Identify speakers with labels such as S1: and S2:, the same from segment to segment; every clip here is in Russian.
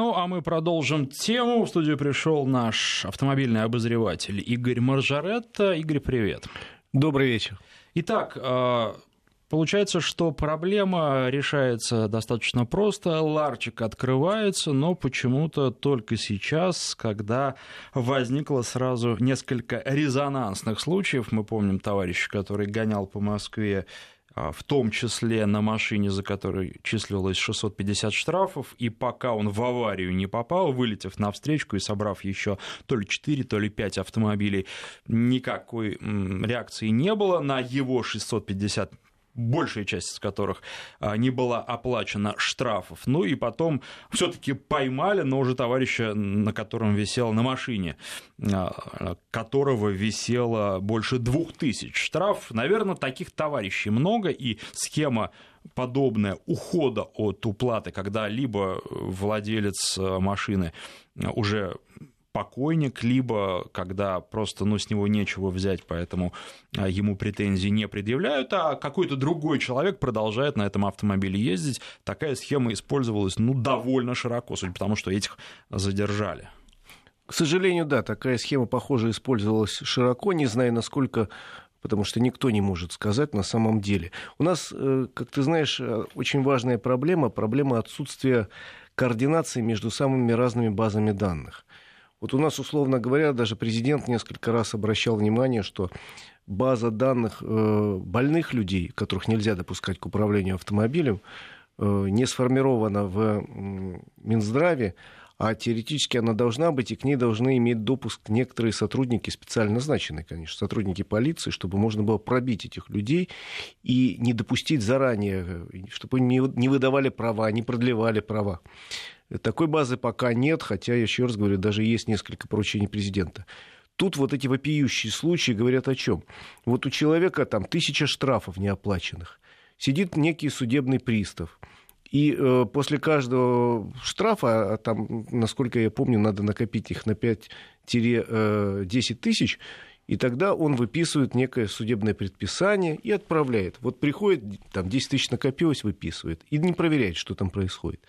S1: Ну, а мы продолжим тему. В студию пришел наш автомобильный обозреватель Игорь Маржаретта. Игорь, привет.
S2: Добрый вечер.
S1: Итак, э, Получается, что проблема решается достаточно просто. Ларчик открывается, но почему-то только сейчас, когда возникло сразу несколько резонансных случаев. Мы помним товарища, который гонял по Москве в том числе на машине, за которой числилось 650 штрафов, и пока он в аварию не попал, вылетев на встречку и собрав еще то ли 4, то ли 5 автомобилей, никакой реакции не было на его 650 большая часть из которых а, не была оплачена штрафов. Ну и потом все-таки поймали, но уже товарища, на котором висел на машине, а, которого висело больше двух тысяч штраф. Наверное, таких товарищей много, и схема подобная ухода от уплаты, когда либо владелец а, машины уже покойник, либо когда просто ну, с него нечего взять, поэтому а, ему претензий не предъявляют, а какой-то другой человек продолжает на этом автомобиле ездить. Такая схема использовалась ну, довольно широко, судя по тому, что этих задержали.
S2: К сожалению, да, такая схема, похоже, использовалась широко, не знаю, насколько потому что никто не может сказать на самом деле. У нас, э, как ты знаешь, э, очень важная проблема, проблема отсутствия координации между самыми разными базами данных. Вот у нас, условно говоря, даже президент несколько раз обращал внимание, что база данных э, больных людей, которых нельзя допускать к управлению автомобилем, э, не сформирована в Минздраве, а теоретически она должна быть, и к ней должны иметь допуск некоторые сотрудники, специально назначенные, конечно, сотрудники полиции, чтобы можно было пробить этих людей и не допустить заранее, чтобы они не выдавали права, не продлевали права. Такой базы пока нет, хотя, еще раз говорю, даже есть несколько поручений президента. Тут вот эти вопиющие случаи говорят о чем? Вот у человека там тысяча штрафов неоплаченных. Сидит некий судебный пристав. И э, после каждого штрафа, а там, насколько я помню, надо накопить их на 5-10 э, тысяч, и тогда он выписывает некое судебное предписание и отправляет. Вот приходит, там 10 тысяч накопилось, выписывает, и не проверяет, что там происходит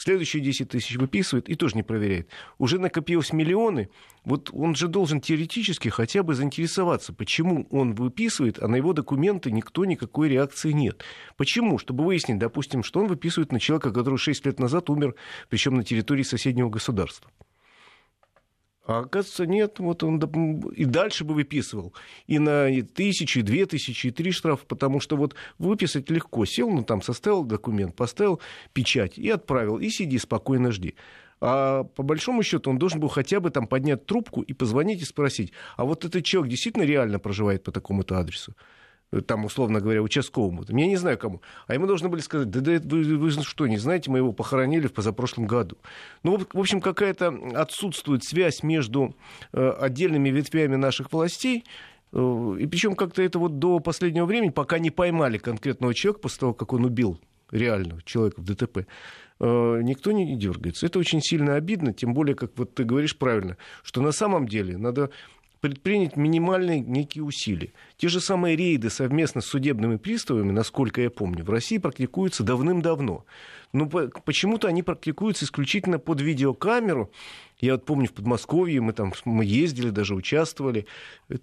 S2: следующие 10 тысяч выписывает и тоже не проверяет. Уже накопилось миллионы, вот он же должен теоретически хотя бы заинтересоваться, почему он выписывает, а на его документы никто никакой реакции нет. Почему? Чтобы выяснить, допустим, что он выписывает на человека, который 6 лет назад умер, причем на территории соседнего государства. А оказывается, нет, вот он и дальше бы выписывал. И на тысячи, две тысячи, и три штрафа, потому что вот выписать легко. Сел, ну там составил документ, поставил печать и отправил, и сиди спокойно жди. А по большому счету он должен был хотя бы там поднять трубку и позвонить и спросить, а вот этот человек действительно реально проживает по такому-то адресу? Там, условно говоря, участковому, я не знаю кому, а ему должны были сказать, да, да вы, вы что, не знаете, мы его похоронили в позапрошлом году. Ну, в общем, какая-то отсутствует связь между э, отдельными ветвями наших властей, э, и причем как-то это вот до последнего времени, пока не поймали конкретного человека после того, как он убил реального человека в ДТП, э, никто не дергается. Это очень сильно обидно, тем более, как вот ты говоришь правильно, что на самом деле надо предпринять минимальные некие усилия. Те же самые рейды совместно с судебными приставами, насколько я помню, в России практикуются давным-давно. Но почему-то они практикуются исключительно под видеокамеру. Я вот помню, в Подмосковье мы там мы ездили, даже участвовали.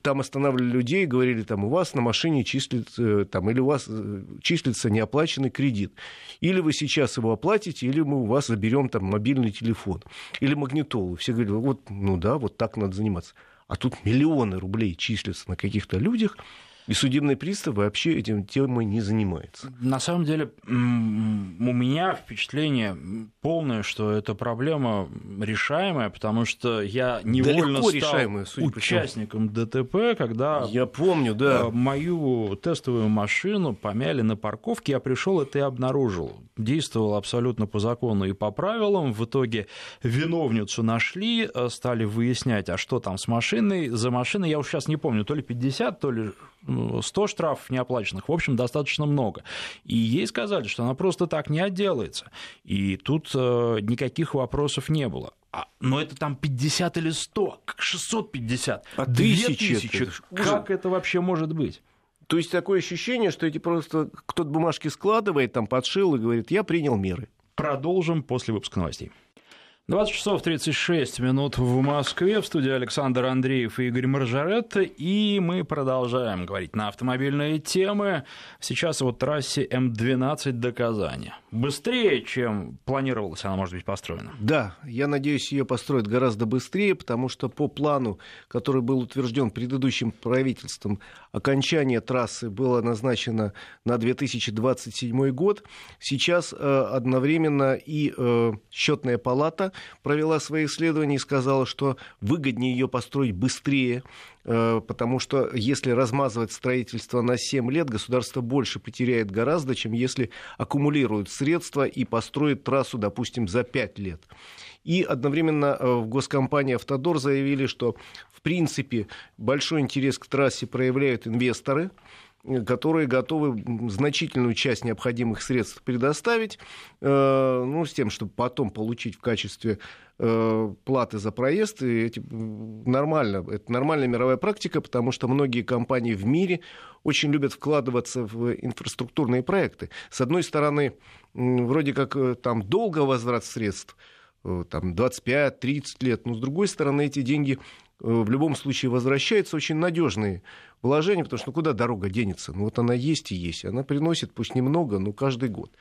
S2: Там останавливали людей, говорили, там, у вас на машине числится, там, или у вас э, числится неоплаченный кредит. Или вы сейчас его оплатите, или мы у вас заберем там мобильный телефон. Или магнитолу. Все говорили, вот, ну да, вот так надо заниматься а тут миллионы рублей числятся на каких-то людях, и судебный пристав вообще этим темой не занимается.
S1: На самом деле, у меня впечатление полное, что эта проблема решаемая, потому что я невольно да стал решаемая, участником ДТП, когда
S2: я помню, да.
S1: Э, мою тестовую машину помяли на парковке, я пришел это и обнаружил. Действовал абсолютно по закону и по правилам. В итоге виновницу нашли, э, стали выяснять, а что там с машиной. За машиной я уж сейчас не помню, то ли 50, то ли 100 штрафов неоплаченных, в общем, достаточно много. И ей сказали, что она просто так не отделается. И тут э, никаких вопросов не было. А, но это там 50 или 100, как 650,
S2: а тысячи. тысячи.
S1: Как это вообще может быть?
S2: То есть такое ощущение, что эти просто кто-то бумажки складывает, там подшил и говорит, я принял меры.
S1: Продолжим после выпуска новостей. 20 часов 36 минут в Москве. В студии Александр Андреев и Игорь Маржаретта. И мы продолжаем говорить на автомобильные темы. Сейчас вот трассе М12 до Казани. Быстрее, чем планировалось она может быть построена.
S2: Да, я надеюсь, ее построят гораздо быстрее, потому что по плану, который был утвержден предыдущим правительством, окончание трассы было назначено на 2027 год. Сейчас э, одновременно и э, счетная палата провела свои исследования и сказала, что выгоднее ее построить быстрее, э, потому что если размазывать строительство на 7 лет, государство больше потеряет гораздо, чем если аккумулирует средства и построит трассу, допустим, за 5 лет. И одновременно э, в госкомпании «Автодор» заявили, что в принципе большой интерес к трассе проявляют инвесторы – которые готовы значительную часть необходимых средств предоставить, э, ну, с тем, чтобы потом получить в качестве э, платы за проезд. И эти, нормально, это нормальная мировая практика, потому что многие компании в мире очень любят вкладываться в инфраструктурные проекты. С одной стороны, вроде как э, там долго возврат средств, там 25-30 лет, но с другой стороны, эти деньги в любом случае возвращаются очень надежные вложение, потому что ну, куда дорога денется? Ну вот она есть и есть. Она приносит, пусть немного, но каждый год.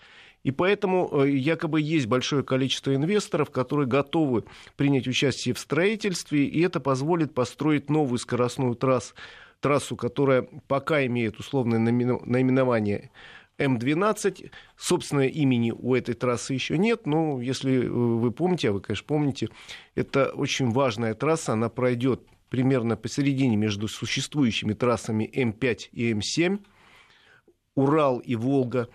S2: И поэтому э, якобы есть большое количество инвесторов, которые готовы принять участие в строительстве, и это позволит построить новую скоростную трассу, трассу которая пока имеет условное наименование М12. Собственно, имени у этой трассы еще нет, но если э, вы помните, а вы, конечно, помните, это очень важная трасса, она пройдет примерно посередине между существующими трассами М5 и М7, Урал и Волга,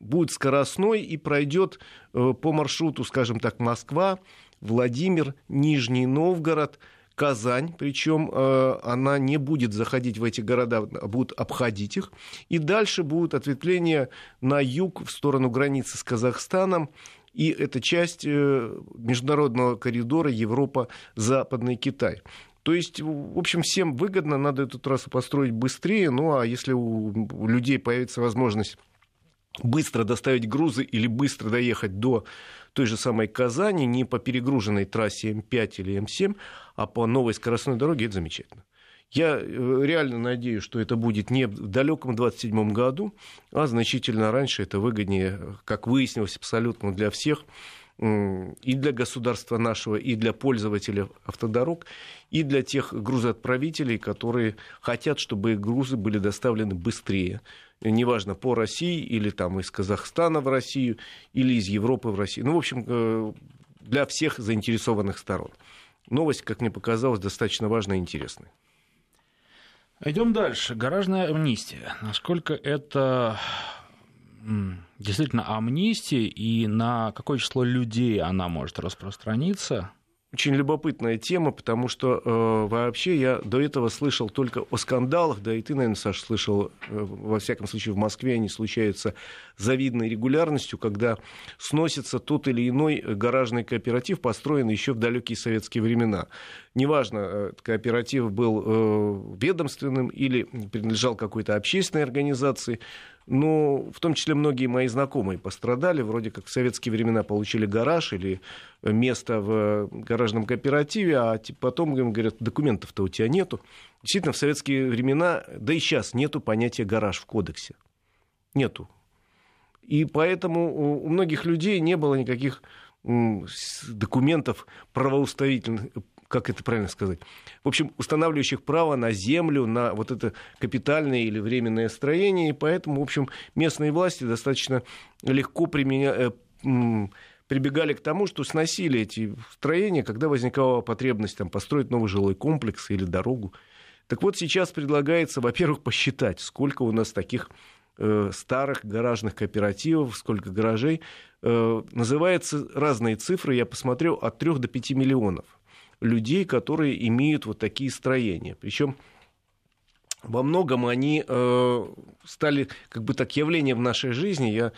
S2: будет скоростной и пройдет э, по маршруту, скажем так, Москва, Владимир, Нижний Новгород, Казань, причем э, она не будет заходить в эти города, будет обходить их. И дальше будет ответвление на юг в сторону границы с Казахстаном. И это часть э, международного коридора Европа-Западный Китай. То есть, в общем, всем выгодно, надо эту трассу построить быстрее, ну а если у людей появится возможность быстро доставить грузы или быстро доехать до той же самой Казани, не по перегруженной трассе М5 или М7, а по новой скоростной дороге, это замечательно. Я э, реально надеюсь, что это будет не в далеком 27 году, а значительно раньше. Это выгоднее, как выяснилось, абсолютно для всех и для государства нашего, и для пользователей автодорог, и для тех грузоотправителей, которые хотят, чтобы грузы были доставлены быстрее. Неважно, по России или там из Казахстана в Россию, или из Европы в Россию. Ну, в общем, э, для всех заинтересованных сторон. Новость, как мне показалось, достаточно важная и интересная.
S1: Идем дальше. Гаражная амнистия. Насколько это действительно амнистия и на какое число людей она может распространиться?
S2: Очень любопытная тема, потому что э, вообще я до этого слышал только о скандалах, да и ты, наверное, Саша, слышал, э, во всяком случае в Москве они случаются завидной регулярностью, когда сносится тот или иной гаражный кооператив, построенный еще в далекие советские времена. Неважно, э, кооператив был э, ведомственным или принадлежал какой-то общественной организации, но в том числе многие мои знакомые пострадали, вроде как в советские времена получили гараж или место в гаражном кооперативе, а потом им говорят, документов-то у тебя нету. Действительно, в советские времена, да и сейчас нету понятия гараж в кодексе. Нету. И поэтому у многих людей не было никаких документов правоуставительных, как это правильно сказать, в общем, устанавливающих право на землю, на вот это капитальное или временное строение, и поэтому, в общем, местные власти достаточно легко применя... Э, прибегали к тому, что сносили эти строения, когда возникала потребность там, построить новый жилой комплекс или дорогу. Так вот, сейчас предлагается, во-первых, посчитать, сколько у нас таких старых гаражных кооперативов, сколько гаражей. Э, называются разные цифры, я посмотрел, от 3 до 5 миллионов людей, которые имеют вот такие строения. Причем во многом они э, стали как бы так явлением в нашей жизни. Я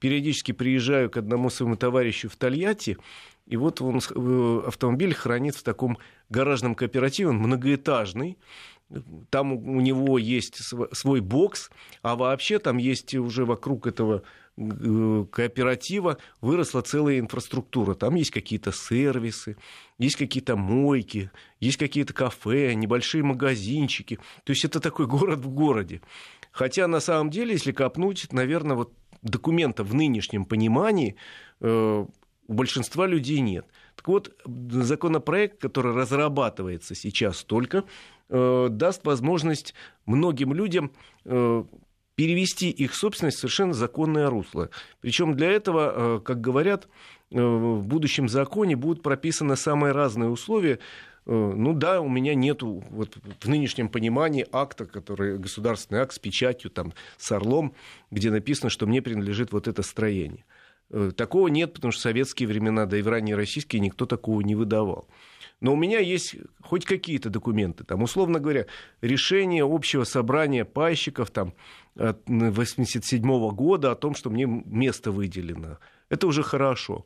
S2: периодически приезжаю к одному своему товарищу в Тольятти, и вот он э, автомобиль хранит в таком гаражном кооперативе, он многоэтажный, там у него есть свой бокс, а вообще там есть уже вокруг этого кооператива выросла целая инфраструктура. Там есть какие-то сервисы, есть какие-то мойки, есть какие-то кафе, небольшие магазинчики. То есть это такой город в городе. Хотя на самом деле, если копнуть, наверное, вот документа в нынешнем понимании э, у большинства людей нет. Так вот, законопроект, который разрабатывается сейчас только, э, даст возможность многим людям э, перевести их собственность в совершенно законное русло. Причем для этого, э, как говорят, в будущем законе будут прописаны самые разные условия. Ну да, у меня нету вот, в нынешнем понимании акта, который государственный акт с печатью, там, с орлом, где написано, что мне принадлежит вот это строение. Такого нет, потому что в советские времена, да и в ранние российские никто такого не выдавал но у меня есть хоть какие-то документы. Там, условно говоря, решение общего собрания пайщиков там, 1987 года о том, что мне место выделено. Это уже хорошо.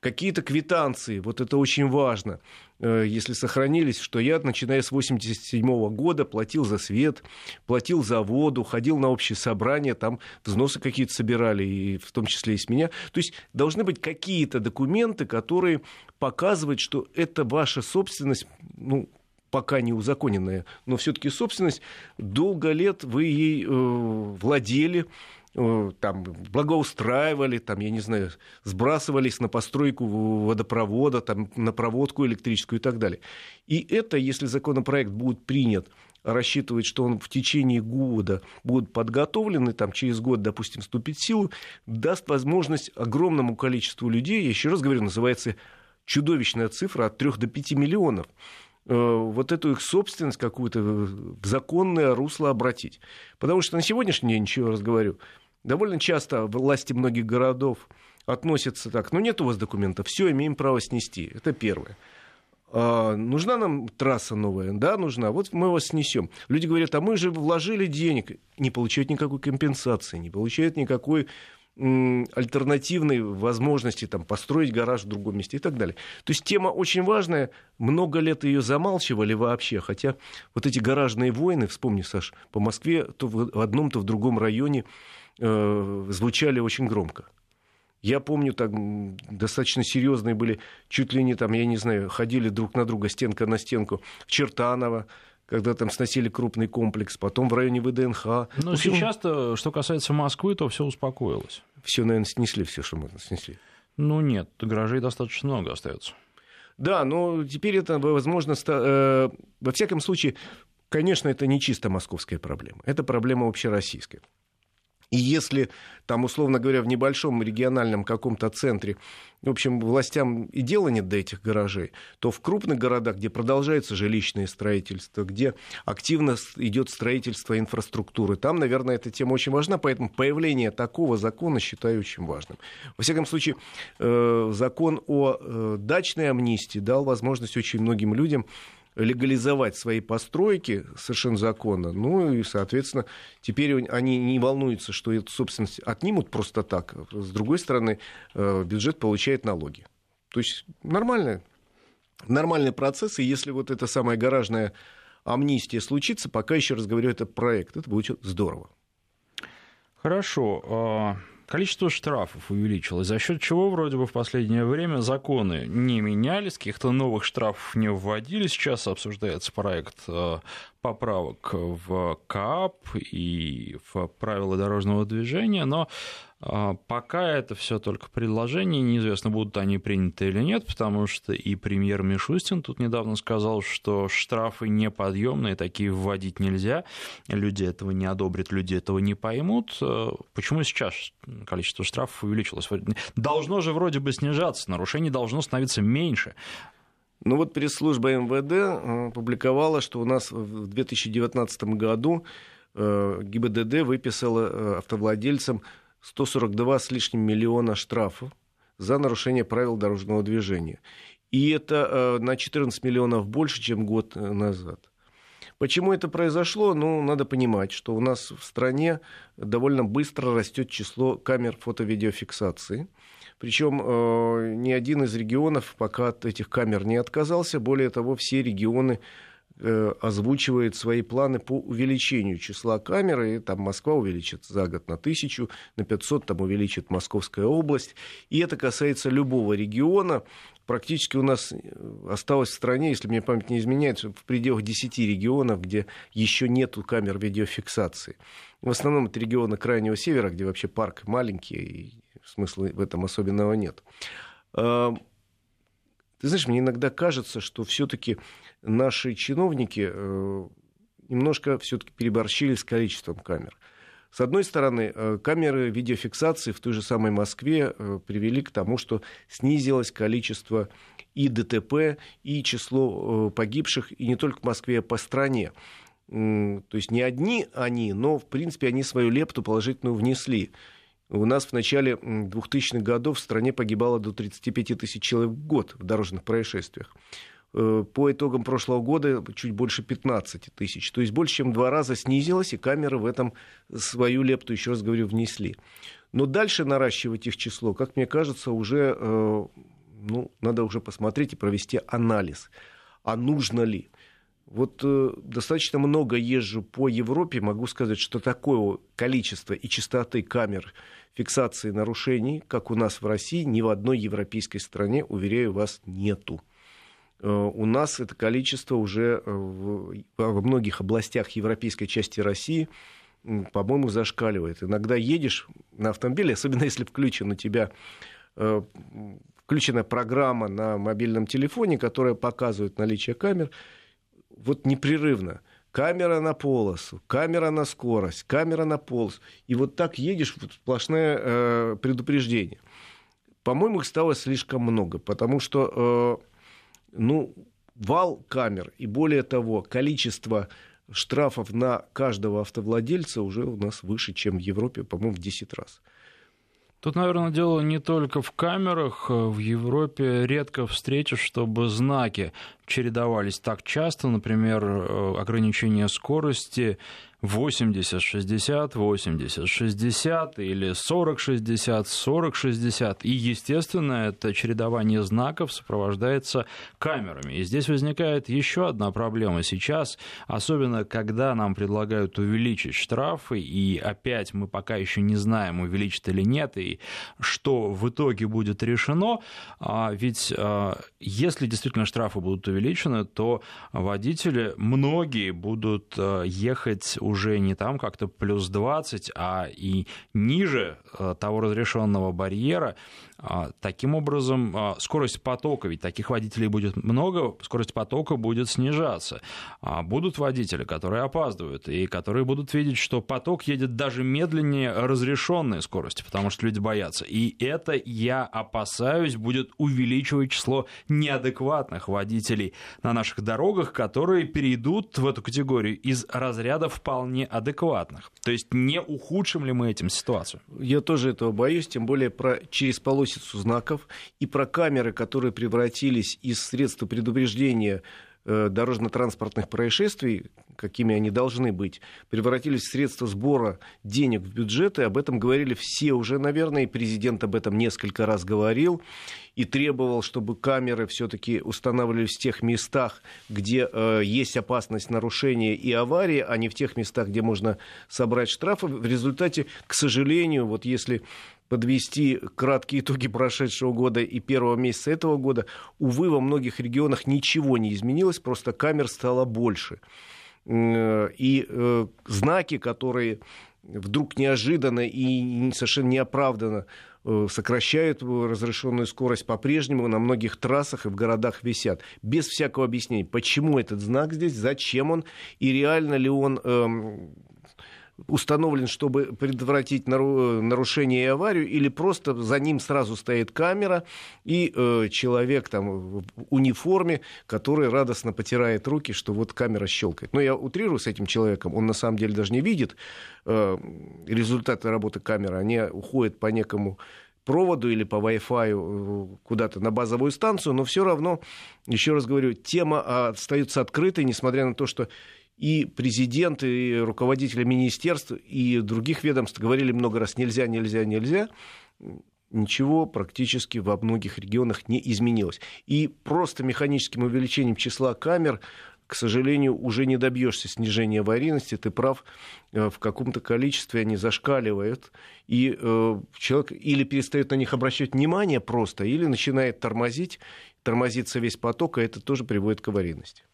S2: Какие-то квитанции, вот это очень важно, э, если сохранились, что я, начиная с 1987 года, платил за свет, платил за воду, ходил на общие собрания, там взносы какие-то собирали, и в том числе и с меня. То есть должны быть какие-то документы, которые показывают, что это ваша собственность, ну, пока не узаконенная, но все-таки собственность, долго лет вы ей э, владели, э, там, благоустраивали, там, я не знаю, сбрасывались на постройку водопровода, там, на проводку электрическую и так далее. И это, если законопроект будет принят, рассчитывает, что он в течение года будет подготовлен, и там через год, допустим, вступит в силу, даст возможность огромному количеству людей, я еще раз говорю, называется чудовищная цифра от 3 до 5 миллионов, вот эту их собственность какую-то в законное русло обратить. Потому что на сегодняшний день, еще раз говорю, довольно часто власти многих городов относятся так, ну нет у вас документов, все, имеем право снести. Это первое. А, нужна нам трасса новая? Да, нужна. Вот мы вас снесем. Люди говорят, а мы же вложили денег. Не получают никакой компенсации, не получают никакой альтернативной возможности там, построить гараж в другом месте и так далее. То есть тема очень важная, много лет ее замалчивали вообще, хотя вот эти гаражные войны, вспомни, Саш, по Москве то в одном, то в другом районе э, звучали очень громко. Я помню, так достаточно серьезные были, чуть ли не там, я не знаю, ходили друг на друга стенка на стенку в Чертаново, когда там сносили крупный комплекс, потом в районе ВДНХ.
S1: Но сейчас-то, что касается Москвы, то все успокоилось.
S2: Все, наверное, снесли, все, что можно снесли.
S1: Ну нет, гаражей достаточно много остается.
S2: Да, но теперь это, возможно, э, во всяком случае, конечно, это не чисто московская проблема. Это проблема общероссийская. И если там, условно говоря, в небольшом региональном каком-то центре, в общем, властям и дела нет до этих гаражей, то в крупных городах, где продолжается жилищное строительство, где активно идет строительство инфраструктуры, там, наверное, эта тема очень важна, поэтому появление такого закона считаю очень важным. Во всяком случае, э, закон о э, дачной амнистии дал возможность очень многим людям легализовать свои постройки совершенно законно. Ну и, соответственно, теперь они не волнуются, что эту собственность отнимут просто так. С другой стороны, э, бюджет получает налоги. То есть нормальный, нормальный процесс, и если вот эта самая гаражная амнистия случится, пока еще раз говорю, это проект, это будет здорово.
S1: Хорошо. Количество штрафов увеличилось, за счет чего вроде бы в последнее время законы не менялись, каких-то новых штрафов не вводили. Сейчас обсуждается проект э, поправок в КАП и в правила дорожного движения, но пока это все только предложения, неизвестно, будут они приняты или нет, потому что и премьер Мишустин тут недавно сказал, что штрафы неподъемные, такие вводить нельзя, люди этого не одобрят, люди этого не поймут. Э, почему сейчас количество штрафов увеличилось? Должно же вроде бы снижаться, нарушений должно становиться меньше.
S2: Ну вот пресс-служба МВД э, публиковала, что у нас в 2019 году э, ГИБДД выписала автовладельцам 142 с лишним миллиона штрафов за нарушение правил дорожного движения. И это э, на 14 миллионов больше, чем год э, назад. Почему это произошло? Ну, надо понимать, что у нас в стране довольно быстро растет число камер фото-видеофиксации. Причем э, ни один из регионов пока от этих камер не отказался. Более того, все регионы озвучивает свои планы по увеличению числа камер, и там Москва увеличит за год на тысячу, на 500 там увеличит Московская область, и это касается любого региона, практически у нас осталось в стране, если мне память не изменяет, в пределах 10 регионов, где еще нет камер видеофиксации. В основном это регионы Крайнего Севера, где вообще парк маленький, и смысла в этом особенного нет. Ты знаешь, мне иногда кажется, что все-таки наши чиновники э, немножко все-таки переборщили с количеством камер. С одной стороны, э, камеры видеофиксации в той же самой Москве э, привели к тому, что снизилось количество и ДТП, и число погибших, и не только в Москве, а по стране. То есть не одни они, но, в принципе, они свою лепту положительную внесли. У нас в начале 2000-х годов в стране погибало до 35 тысяч человек в год в дорожных происшествиях. Э, по итогам прошлого года чуть больше 15 тысяч. То есть больше, чем два раза снизилось, и камеры в этом свою лепту, еще раз говорю, внесли. Но дальше наращивать их число, как мне кажется, уже э, ну, надо уже посмотреть и провести анализ. А нужно ли? Вот э, достаточно много езжу по Европе, могу сказать, что такое количество и частоты камер фиксации нарушений, как у нас в России, ни в одной европейской стране, уверяю вас, нету. Э, у нас это количество уже в, во многих областях европейской части России, по-моему, зашкаливает. Иногда едешь на автомобиле, особенно если включен у тебя э, включена программа на мобильном телефоне, которая показывает наличие камер, вот непрерывно. Камера на полосу, камера на скорость, камера на полосу. И вот так едешь, вот сплошное э, предупреждение. По-моему, их стало слишком много, потому что, э, ну, вал камер и более того, количество штрафов на каждого автовладельца уже у нас выше, чем в Европе, по-моему, в 10 раз.
S1: Тут, наверное, дело не только в камерах. В Европе редко встретишь, чтобы знаки чередовались так часто. Например, э, ограничение скорости 80, 60, 80, 60 или 40, 60, 40, 60. И, естественно, это чередование знаков сопровождается камерами. И здесь возникает еще одна проблема сейчас, особенно когда нам предлагают увеличить штрафы, и опять мы пока еще не знаем, увеличат или нет, и что в итоге будет решено. А ведь а, если действительно штрафы будут увеличены, то водители, многие будут а, ехать уже не там как-то плюс 20, а и ниже э, того разрешенного барьера, таким образом, а, скорость потока, ведь таких водителей будет много, скорость потока будет снижаться. А, будут водители, которые опаздывают, и которые будут видеть, что поток едет даже медленнее разрешенной скорости, потому что люди боятся. И это, я опасаюсь, будет увеличивать число неадекватных водителей на наших дорогах, которые перейдут в эту категорию из разряда вполне адекватных. То есть не ухудшим ли мы этим ситуацию?
S2: Я тоже этого боюсь, тем более про через полосу месяцу знаков, и про камеры, которые превратились из средства предупреждения э, дорожно-транспортных происшествий, какими они должны быть, превратились в средства сбора денег в бюджеты. Об этом говорили все уже, наверное, и президент об этом несколько раз говорил и требовал, чтобы камеры все-таки устанавливались в тех местах, где э, есть опасность нарушения и аварии, а не в тех местах, где можно собрать штрафы. В результате, к сожалению, вот если подвести краткие итоги прошедшего года и первого месяца этого года, увы, во многих регионах ничего не изменилось, просто камер стало больше. И э, знаки, которые вдруг неожиданно и совершенно неоправданно э, сокращают разрешенную скорость по-прежнему на многих трассах и в городах висят. Без всякого объяснения, почему этот знак здесь, зачем он и реально ли он эм, установлен, чтобы предотвратить нарушение и аварию, или просто за ним сразу стоит камера и э, человек там в униформе, который радостно потирает руки, что вот камера щелкает. Но я утрирую с этим человеком, он на самом деле даже не видит э, результаты работы камеры, они уходят по некому проводу или по Wi-Fi э, куда-то на базовую станцию, но все равно, еще раз говорю, тема остается открытой, несмотря на то, что и президент, и руководители министерств, и других ведомств говорили много раз нельзя, нельзя, нельзя. Ничего практически во многих регионах не изменилось. И просто механическим увеличением числа камер, к сожалению, уже не добьешься снижения аварийности. Ты прав, э, в каком-то количестве они зашкаливают, и э, человек или перестает на них обращать внимание просто, или начинает тормозить, тормозится весь поток, а это тоже приводит к аварийности.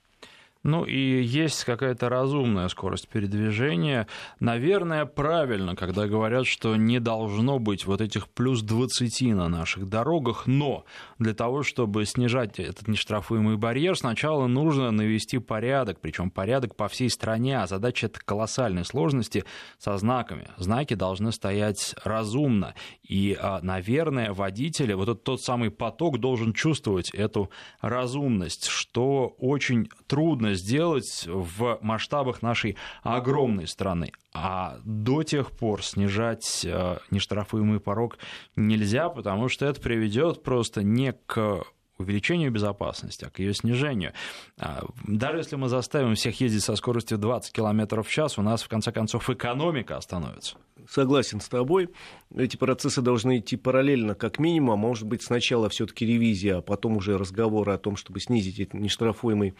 S1: Ну и есть какая-то разумная скорость передвижения. Наверное, правильно, когда говорят, что не должно быть вот этих плюс 20 на наших дорогах, но для того, чтобы снижать этот нештрафуемый барьер, сначала нужно навести порядок, причем порядок по всей стране, а задача это колоссальной сложности со знаками. Знаки должны стоять разумно, и, а, наверное, водители, вот этот тот самый поток должен чувствовать эту разумность, что очень трудно трудно сделать в масштабах нашей огромной страны. А до тех пор снижать э, нештрафуемый порог нельзя, потому что это приведет просто не к увеличению безопасности, а к ее снижению. А, даже если мы заставим всех ездить со скоростью 20 км в час, у нас, в конце концов, экономика остановится.
S2: Согласен с тобой. Эти процессы должны идти параллельно, как минимум. А может быть, сначала все-таки ревизия, а потом уже разговоры о том, чтобы снизить этот нештрафуемый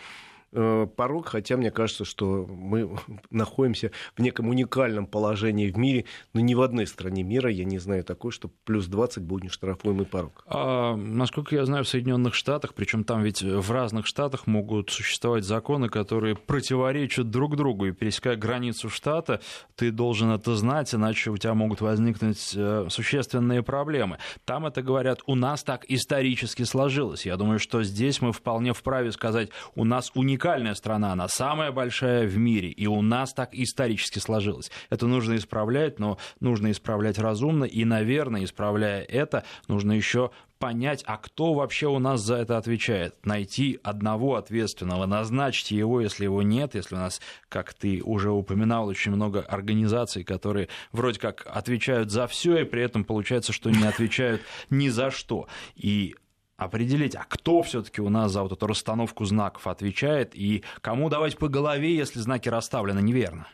S2: порог, хотя мне кажется, что мы находимся в неком уникальном положении в мире, но ни в одной стране мира я не знаю такой, что плюс 20 будет нештрафуемый порог.
S1: А, насколько я знаю, в Соединенных Штатах, причем там ведь в разных штатах могут существовать законы, которые противоречат друг другу, и пересекая границу штата, ты должен это знать, иначе у тебя могут возникнуть э, существенные проблемы. Там это говорят, у нас так исторически сложилось. Я думаю, что здесь мы вполне вправе сказать, у нас уникальный уникальная страна, она самая большая в мире, и у нас так исторически сложилось. Это нужно исправлять, но нужно исправлять разумно, и, наверное, исправляя это, нужно еще понять, а кто вообще у нас за это отвечает. Найти одного ответственного, назначить его, если его нет, если у нас, как ты уже упоминал, очень много организаций, которые вроде как отвечают за все, и при этом получается, что не отвечают ни за что. И определить, а кто все-таки у нас за вот эту расстановку знаков отвечает и кому давать по голове, если знаки расставлены неверно.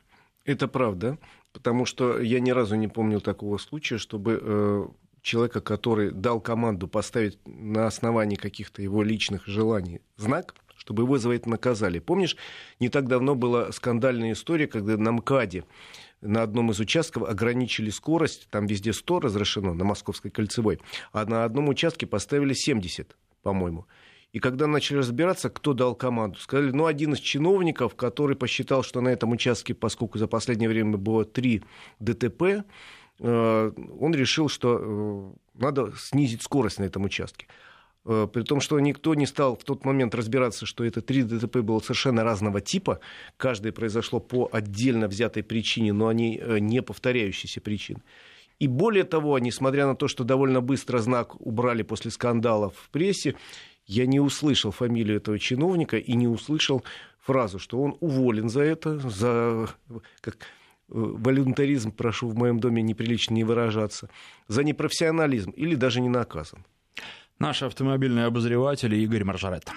S2: Это правда, потому что я ни разу не помню такого случая, чтобы э, человека, который дал команду поставить на основании каких-то его личных желаний знак, чтобы его за это наказали. Помнишь, не так давно была скандальная история, когда на МКАДе на одном из участков ограничили скорость, там везде 100 разрешено, на Московской кольцевой, а на одном участке поставили 70, по-моему. И когда начали разбираться, кто дал команду, сказали, ну, один из чиновников, который посчитал, что на этом участке, поскольку за последнее время было три ДТП, э, он решил, что э, надо снизить скорость на этом участке. Э, при том, что никто не стал в тот момент разбираться, что это три ДТП было совершенно разного типа, каждое произошло по отдельно взятой причине, но они э, не повторяющиеся причины. И более того, несмотря на то, что довольно быстро знак убрали после скандалов в прессе, я не услышал фамилию этого чиновника и не услышал фразу, что он уволен за это, за как, э, волюнтаризм, прошу в моем доме неприлично не выражаться, за непрофессионализм или даже не наказан.
S1: Наш автомобильный обозреватель Игорь Маржарет.